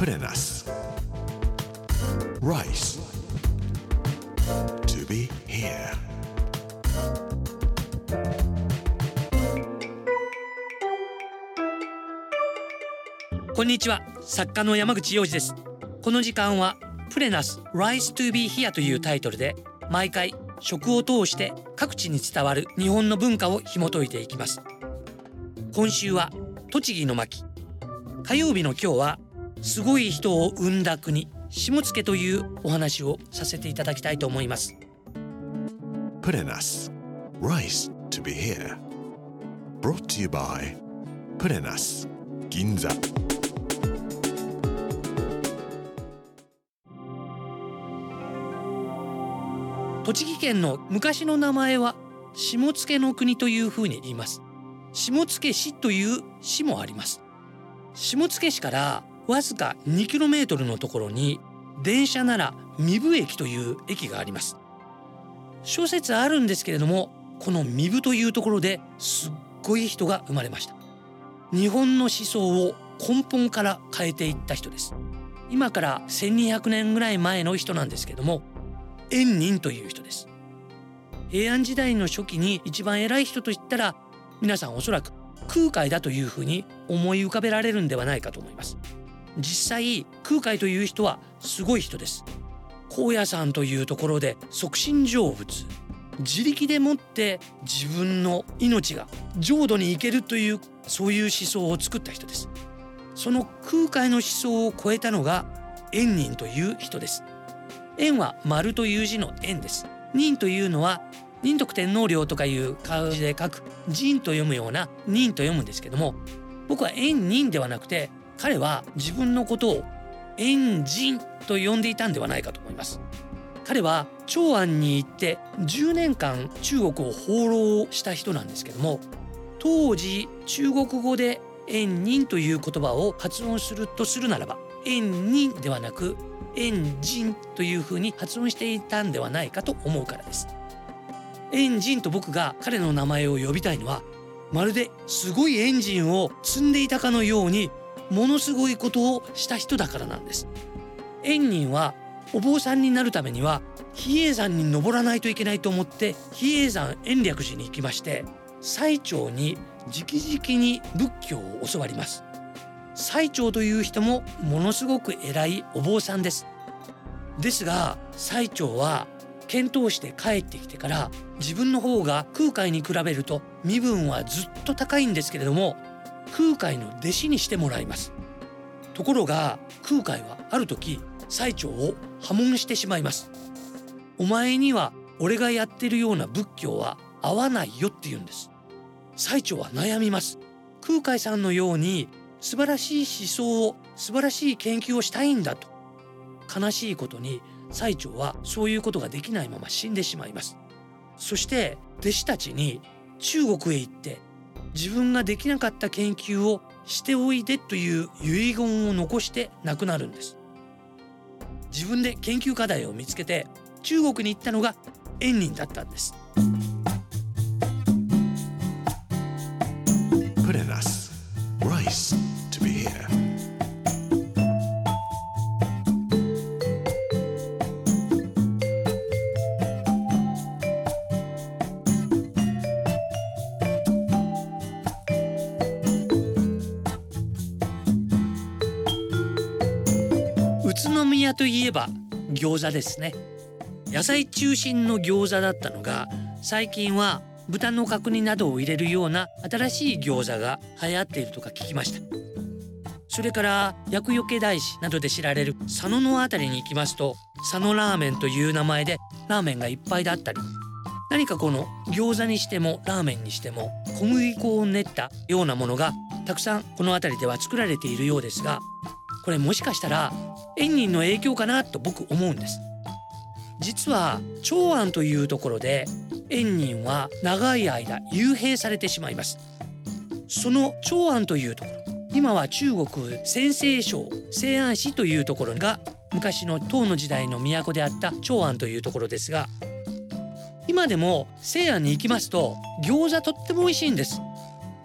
プレナス Rice. To be here. こんにちは。作家の山口洋二です。この時間はプレナス Rise to be here というタイトルで毎回食を通して各地に伝わる日本の文化を紐解いていきます。今週は栃木の巻。火曜日の今日はすごい人を生んだ国下野というお話をさせていただきたいと思います。プレナス Rice to be here. Brought to you by プレナス銀座栃木県の昔の名前は下野の国というふうに言います。下野市という市もあります。下野市からわずか 2km のところに電車なら三部駅という駅があります。諸説あるんですけれどもこの三部というところですっごい人が生まれました。日本の思想を根本から変えていった人です。今から1200年ぐらい前の人なんですけども円仁という人です。平安時代の初期に一番偉い人といったら皆さんおそらく空海だというふうに思い浮かべられるんではないかと思います。実際空海という人はすごい人です。高野山というところで即身成仏。自力でもって自分の命が浄土に行けるというそういう思想を作った人です。その空海の思想を超えたのが円仁という人です。円は丸という字の円です。仁というのは仁徳天皇陵とかいう漢字で書く仁と読むような仁と読むんですけども僕は円仁ではなくて彼は自分のことを円仁と呼んでいたんではないかと思います。彼は長安に行って10年間中国を放浪した人なんですけども当時中国語で円仁という言葉を発音するとするならば円仁ではなくエンジンという風に発音していたんではないかと思うからです。エンジンと僕が彼の名前を呼びたいのはまるですごいエンジンを積んでいたかのようにものすごいことをした人だからなんです。円仁はお坊さんになるためには比叡山に登らないといけないと思って比叡山延暦寺に行きまして最澄に直々に仏教を教わります。最澄という人もものすごく偉いお坊さんです。ですが最澄は検討して帰ってきてから自分の方が空海に比べると身分はずっと高いんですけれども空海の弟子にしてもらいます。ところが空海はある時最澄を破門してしまいます。お前には俺がやってるような仏教は合わないよって言うんです。最澄は悩みます。空海さんのように素晴らしい思想を素晴らしい研究をしたいんだと。悲しいことに最澄はそういうことができないまま死んでしまいます。そして弟子たちに中国へ行って自分ができなかった研究をしておいでという遺言を残して亡くなるんです。自分で研究課題を見つけて中国に行ったのが円仁だったんです。都宮といえば餃子ですね。野菜中心の餃子だったのが最近は豚の角煮などを入れるような新しい餃子が流行っているとか聞きました。それから厄除け大師などで知られる佐野のあたりに行きますと佐野ラーメンという名前でラーメンがいっぱいだったり何かこの餃子にしてもラーメンにしても小麦粉を練ったようなものがたくさんこの辺りでは作られているようですがこれもしかしたら円仁の影響かなと僕思うんです。実は長安というところで円仁は長い間幽閉されてしまいます。その長安というところ今は中国陝西省西安市というところが昔の唐の時代の都であった長安というところですが今でも西安に行きますと餃子とっても美味しいんです。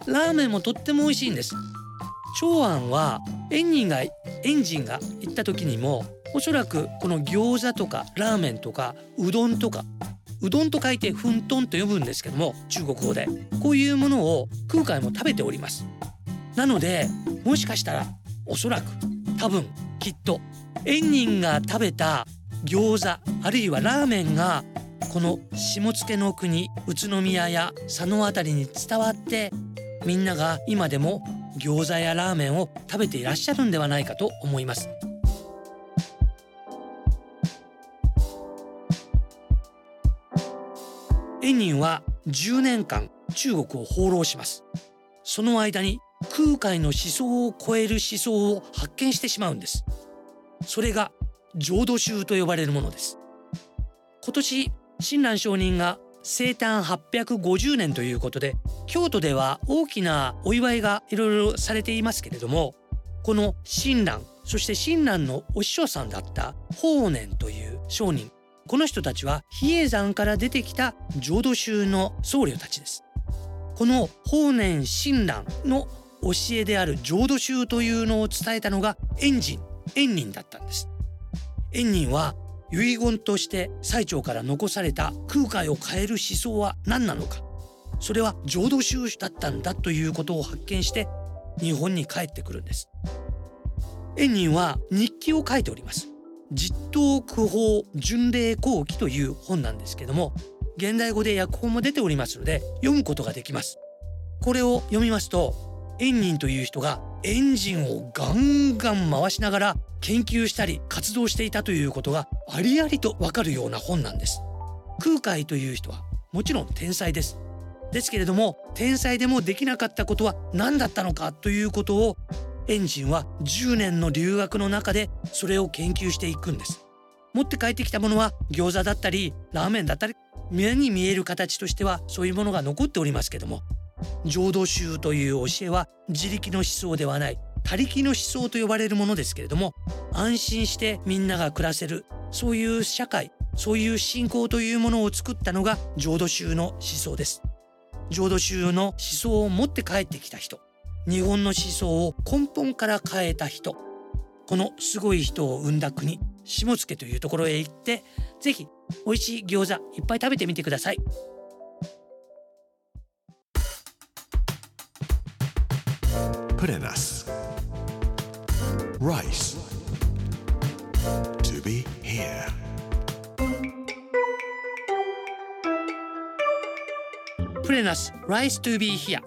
ラーメンもとっても美味しいんです。長安は円仁がエンジンが行った時にもおそらくこの餃子とかラーメンとかうどんとかうどんと書いてフントンと呼ぶんですけども中国語でこういうものを空海も食べております。なのでもしかしたらおそらく多分きっと円人が食べた餃子あるいはラーメンがこの下野の国宇都宮や佐野辺りに伝わってみんなが今でも餃子やラーメンを食べていらっしゃるんではないかと思います。円仁は10年間中国を放浪します。その間に空海の思想を超える思想を発見してしまうんです。それが浄土宗と呼ばれるものです。今年親鸞上人が生誕850年ということで京都では大きなお祝いがいろいろされていますけれどもこの親鸞そして親鸞のお師匠さんだった法然という商人この人たちは比叡山から出てきた浄土宗の僧侶たちです。この法然親鸞の教えである浄土宗というのを伝えたのが円仁円仁だったんです。円仁は遺言として最澄から残された空海を変える思想は何なのか。それは浄土宗だったんだということを発見して日本に帰ってくるんです。円仁は日記を書いております実刀苦法巡礼後記という本なんですけども現代語で訳本も出ておりますので読むことができます。これを読みますとエンニンという人がエンジンをガンガン回しながら研究したり活動していたということがありありとわかるような本なんです。空海という人はもちろん天才です。ですけれども天才でもできなかったことは何だったのかということをエンジンは10年の留学の中でそれを研究していくんです。持って帰ってきたものは餃子だったりラーメンだったり目に見える形としてはそういうものが残っておりますけども浄土宗という教えは自力の思想ではない。他力の思想と呼ばれるものですけれども安心してみんなが暮らせるそういう社会そういう信仰というものを作ったのが浄土宗の思想です。浄土宗の思想を持って帰ってきた人日本の思想を根本から変えた人このすごい人を生んだ国下野というところへ行ってぜひ美味しい餃子いっぱい食べてみてください。Purenas. Rice. To be here. プレナス Rise to be here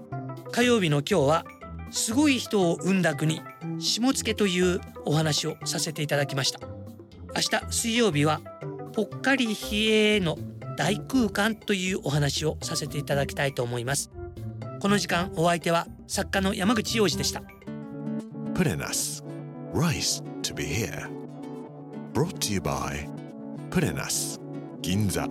火曜日の今日はすごい人を生んだ国下野というお話をさせていただきました明日水曜日はぽっかり冷えの大空間というお話をさせていただきたいと思いますこの時間お相手は作家の山口洋二でしたプレナス Rice to be here. Brought to you by プレナス銀座